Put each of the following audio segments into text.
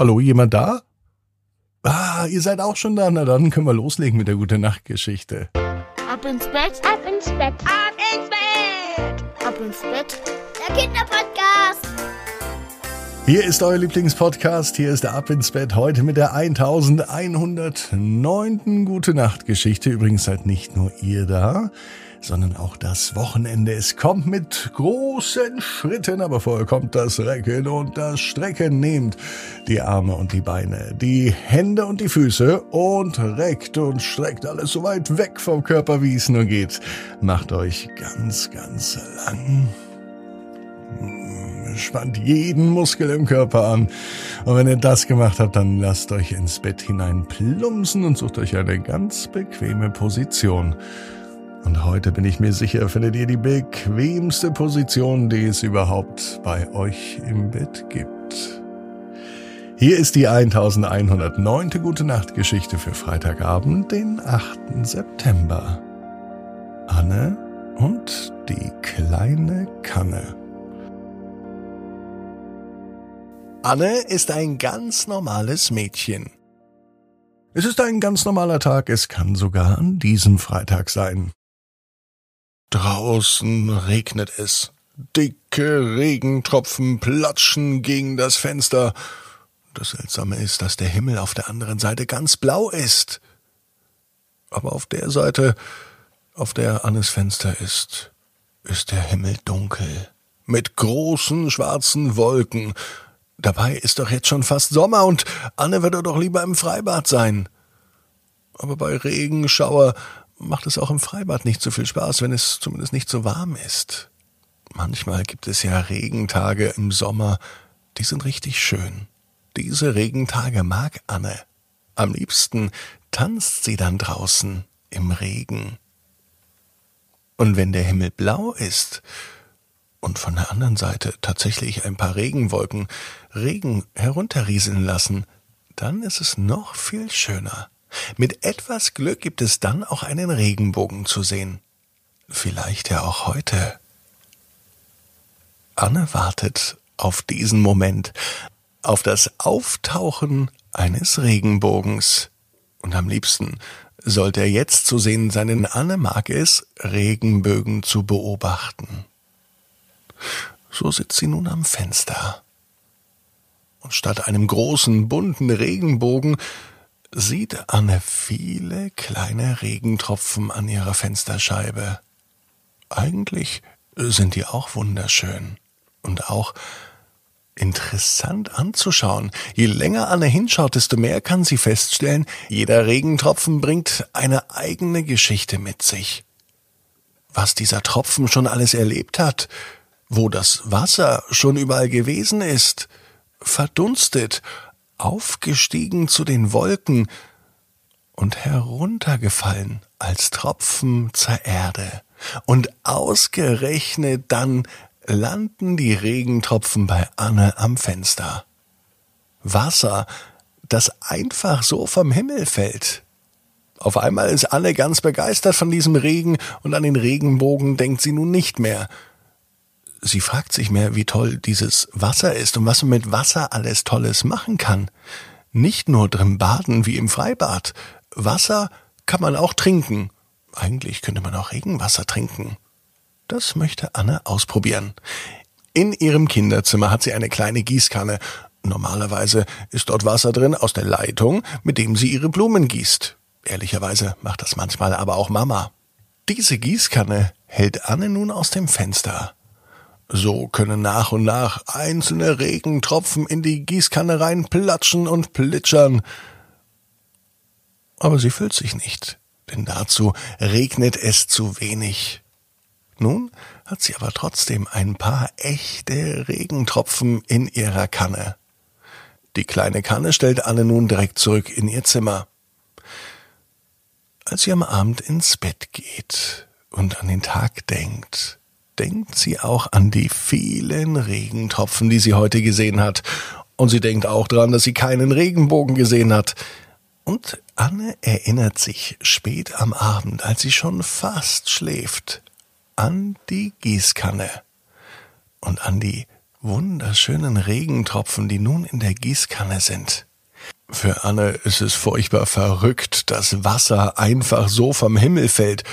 Hallo, jemand da? Ah, ihr seid auch schon da. Na dann können wir loslegen mit der gute Nachtgeschichte. Ab ins Bett, ab ins Bett, ab ins Bett, ab ins Bett. Der Kinderpodcast. Hier ist euer Lieblingspodcast. Hier ist der Ab ins Bett heute mit der 1109. Gute Nachtgeschichte. Übrigens seid nicht nur ihr da sondern auch das Wochenende. Es kommt mit großen Schritten, aber vorher kommt das Recken und das Strecken. Nehmt die Arme und die Beine, die Hände und die Füße und reckt und streckt alles so weit weg vom Körper, wie es nur geht. Macht euch ganz, ganz lang spannt jeden Muskel im Körper an. Und wenn ihr das gemacht habt, dann lasst euch ins Bett hinein plumpsen und sucht euch eine ganz bequeme Position. Und heute bin ich mir sicher, findet ihr die bequemste Position, die es überhaupt bei euch im Bett gibt. Hier ist die 1109. Gute Nacht Geschichte für Freitagabend, den 8. September. Anne und die kleine Kanne. Anne ist ein ganz normales Mädchen. Es ist ein ganz normaler Tag, es kann sogar an diesem Freitag sein. Draußen regnet es. Dicke Regentropfen platschen gegen das Fenster. Das Seltsame ist, dass der Himmel auf der anderen Seite ganz blau ist. Aber auf der Seite, auf der Annes Fenster ist, ist der Himmel dunkel. Mit großen schwarzen Wolken. Dabei ist doch jetzt schon fast Sommer und Anne würde doch lieber im Freibad sein. Aber bei Regenschauer macht es auch im Freibad nicht so viel Spaß, wenn es zumindest nicht so warm ist. Manchmal gibt es ja Regentage im Sommer, die sind richtig schön. Diese Regentage mag Anne. Am liebsten tanzt sie dann draußen im Regen. Und wenn der Himmel blau ist und von der anderen Seite tatsächlich ein paar Regenwolken Regen herunterrieseln lassen, dann ist es noch viel schöner. Mit etwas Glück gibt es dann auch einen Regenbogen zu sehen. Vielleicht ja auch heute. Anne wartet auf diesen Moment, auf das Auftauchen eines Regenbogens. Und am liebsten sollte er jetzt zu sehen sein, denn Anne mag es, Regenbögen zu beobachten. So sitzt sie nun am Fenster. Und statt einem großen bunten Regenbogen sieht Anne viele kleine Regentropfen an ihrer Fensterscheibe. Eigentlich sind die auch wunderschön und auch interessant anzuschauen. Je länger Anne hinschaut, desto mehr kann sie feststellen, jeder Regentropfen bringt eine eigene Geschichte mit sich. Was dieser Tropfen schon alles erlebt hat, wo das Wasser schon überall gewesen ist, verdunstet, aufgestiegen zu den Wolken und heruntergefallen als Tropfen zur Erde. Und ausgerechnet dann landen die Regentropfen bei Anne am Fenster. Wasser, das einfach so vom Himmel fällt. Auf einmal ist Anne ganz begeistert von diesem Regen und an den Regenbogen denkt sie nun nicht mehr. Sie fragt sich mehr, wie toll dieses Wasser ist und was man mit Wasser alles Tolles machen kann. Nicht nur drin baden wie im Freibad. Wasser kann man auch trinken. Eigentlich könnte man auch Regenwasser trinken. Das möchte Anne ausprobieren. In ihrem Kinderzimmer hat sie eine kleine Gießkanne. Normalerweise ist dort Wasser drin aus der Leitung, mit dem sie ihre Blumen gießt. Ehrlicherweise macht das manchmal aber auch Mama. Diese Gießkanne hält Anne nun aus dem Fenster. So können nach und nach einzelne Regentropfen in die Gießkanne reinplatschen und plitschern. Aber sie füllt sich nicht, denn dazu regnet es zu wenig. Nun hat sie aber trotzdem ein paar echte Regentropfen in ihrer Kanne. Die kleine Kanne stellt Anne nun direkt zurück in ihr Zimmer. Als sie am Abend ins Bett geht und an den Tag denkt, denkt sie auch an die vielen Regentropfen, die sie heute gesehen hat. Und sie denkt auch daran, dass sie keinen Regenbogen gesehen hat. Und Anne erinnert sich spät am Abend, als sie schon fast schläft, an die Gießkanne und an die wunderschönen Regentropfen, die nun in der Gießkanne sind. Für Anne ist es furchtbar verrückt, dass Wasser einfach so vom Himmel fällt.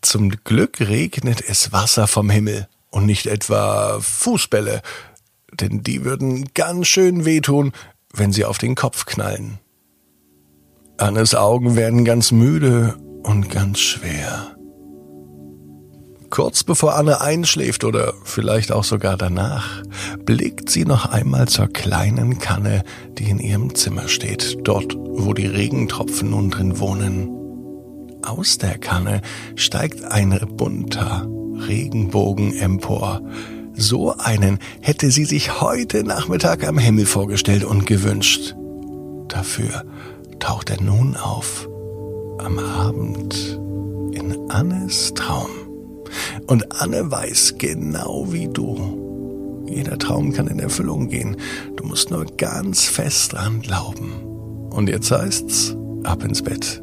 Zum Glück regnet es Wasser vom Himmel und nicht etwa Fußbälle, denn die würden ganz schön wehtun, wenn sie auf den Kopf knallen. Annes Augen werden ganz müde und ganz schwer. Kurz bevor Anne einschläft oder vielleicht auch sogar danach, blickt sie noch einmal zur kleinen Kanne, die in ihrem Zimmer steht, dort, wo die Regentropfen nun drin wohnen. Aus der Kanne steigt ein bunter Regenbogen empor. So einen hätte sie sich heute Nachmittag am Himmel vorgestellt und gewünscht. Dafür taucht er nun auf am Abend in Annes Traum. Und Anne weiß genau wie du. Jeder Traum kann in Erfüllung gehen. Du musst nur ganz fest dran glauben. Und jetzt heißt's, ab ins Bett.